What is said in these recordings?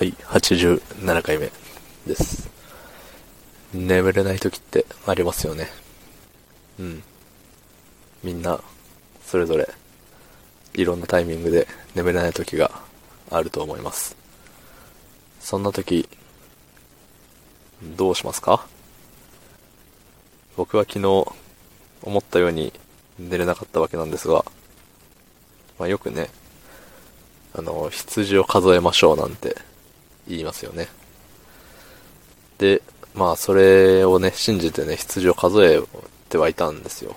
はい、87回目です。眠れない時ってありますよね。うん。みんな、それぞれ、いろんなタイミングで眠れない時があると思います。そんな時、どうしますか？僕は昨日、思ったように寝れなかったわけなんですが、まあよくね、あの、羊を数えましょうなんて言いますよね。で、まあそれをね、信じてね、羊を数えてはいたんですよ。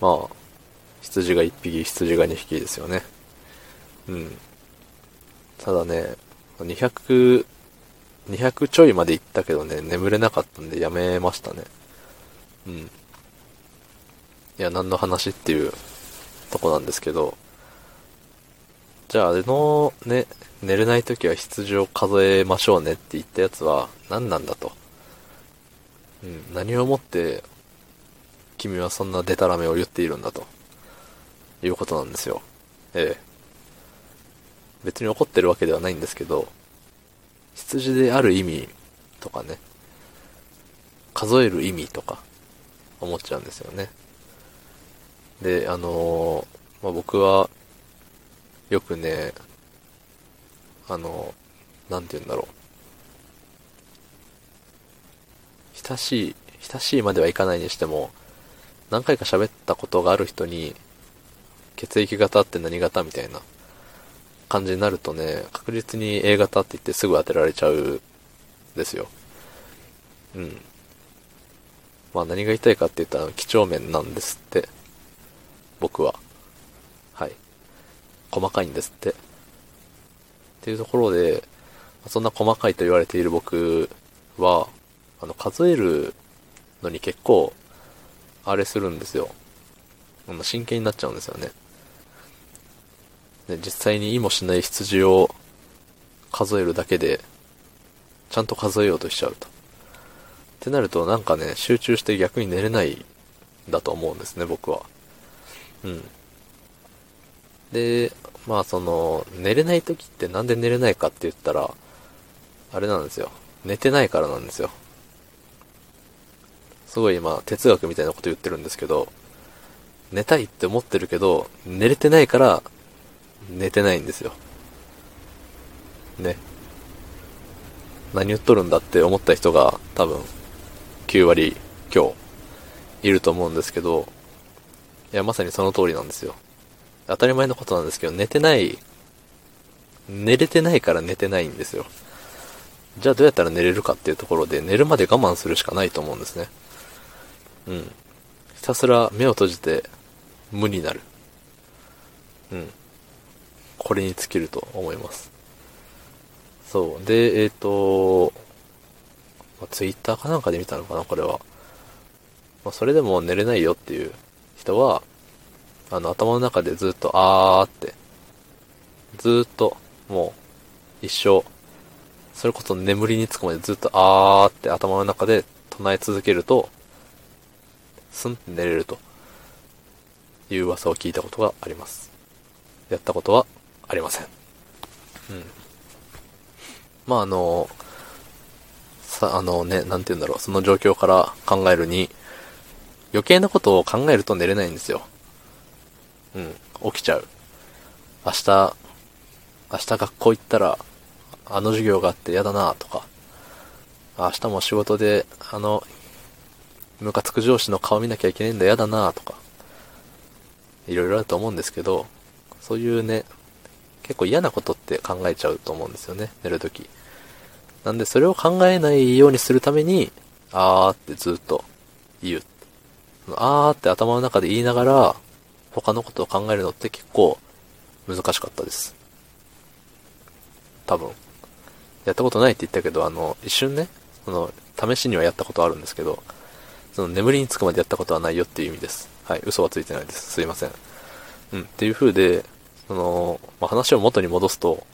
まあ、羊が1匹、羊が2匹ですよね。うん。ただね、200、200ちょいまで行ったけどね、眠れなかったんでやめましたね。うん。いや、何の話っていうとこなんですけど、じゃあ、あのね、寝れない時は羊を数えましょうねって言ったやつは何なんだと。うん、何をもって君はそんなデタラメを言っているんだと。いうことなんですよ。ええ。別に怒ってるわけではないんですけど、羊である意味とかね、数える意味とか思っちゃうんですよね。で、あのーまあ、僕はよくね、あの、なんて言うんだろう。親しい、親しいまではいかないにしても、何回か喋ったことがある人に、血液型って何型みたいな感じになるとね、確実に A 型って言ってすぐ当てられちゃうんですよ。うん。まあ何が言いたいかって言ったら、几帳面なんですって。僕は。はい。細かいんですって。っていうところで、そんな細かいと言われている僕は、あの、数えるのに結構、あれするんですよ。あの真剣になっちゃうんですよね。で、実際に意もしない羊を数えるだけで、ちゃんと数えようとしちゃうと。ってなると、なんかね、集中して逆に寝れないんだと思うんですね、僕は。うん。で、まあその、寝れない時ってなんで寝れないかって言ったら、あれなんですよ。寝てないからなんですよ。すごい今、哲学みたいなこと言ってるんですけど、寝たいって思ってるけど、寝れてないから、寝てないんですよ。ね。何言っとるんだって思った人が多分、9割今日、いると思うんですけど、いや、まさにその通りなんですよ。当たり前のことなんですけど、寝てない、寝れてないから寝てないんですよ。じゃあどうやったら寝れるかっていうところで、寝るまで我慢するしかないと思うんですね。うん。ひたすら目を閉じて無になる。うん。これに尽きると思います。そう。で、えっ、と、まあ、ツイッターかなんかで見たのかな、これは。まあ、それでも寝れないよっていう人は、あの、頭の中でずっと、あーって、ずっと、もう、一生、それこそ眠りにつくまでずっと、あーって頭の中で唱え続けると、スンって寝れると、いう噂を聞いたことがあります。やったことはありません。うん。まあ、あの、さ、あのね、なんて言うんだろう、その状況から考えるに、余計なことを考えると寝れないんですよ。うん、起きちゃう。明日、明日学校行ったら、あの授業があって嫌だなとか、明日も仕事で、あの、ムカつく上司の顔見なきゃいけないんだ嫌だなとか、いろいろあると思うんですけど、そういうね、結構嫌なことって考えちゃうと思うんですよね、寝るとき。なんでそれを考えないようにするために、あーってずっと言う。あーって頭の中で言いながら、他のことを考えるのって結構難しかったです。多分。やったことないって言ったけど、あの、一瞬ね、その、試しにはやったことあるんですけど、その眠りにつくまでやったことはないよっていう意味です。はい、嘘はついてないです。すいません。うん、っていう風で、その、まあ、話を元に戻すと、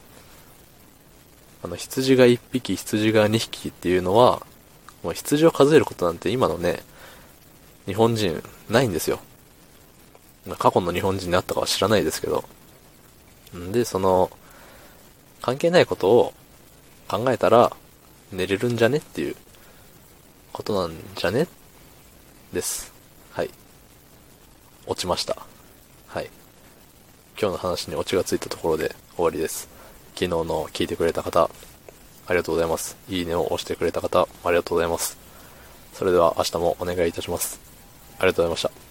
あの、羊が1匹、羊が2匹っていうのは、もう羊を数えることなんて今のね、日本人ないんですよ。過去の日本人にあったかは知らないですけど。んで、その、関係ないことを考えたら寝れるんじゃねっていうことなんじゃねです。はい。落ちました。はい。今日の話にオチがついたところで終わりです。昨日の聞いてくれた方、ありがとうございます。いいねを押してくれた方、ありがとうございます。それでは明日もお願いいたします。ありがとうございました。